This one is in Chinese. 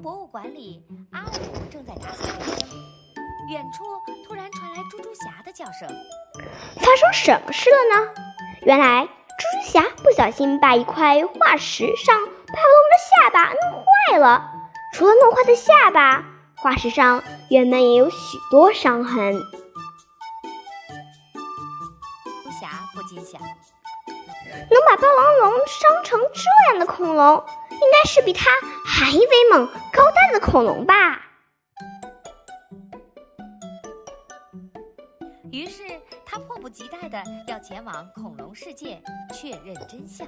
博物馆里，阿鲁正在打扫卫生，远处突然传来猪猪侠的叫声。发生什么事了呢？原来猪猪侠不小心把一块化石上霸王龙的下巴弄坏了。除了弄坏的下巴，化石上原本也有许多伤痕。猪侠不禁想：能把霸王龙伤成这样的恐龙，应应该是比它还威猛、高大的恐龙吧。于是他迫不及待的要前往恐龙世界确认真相。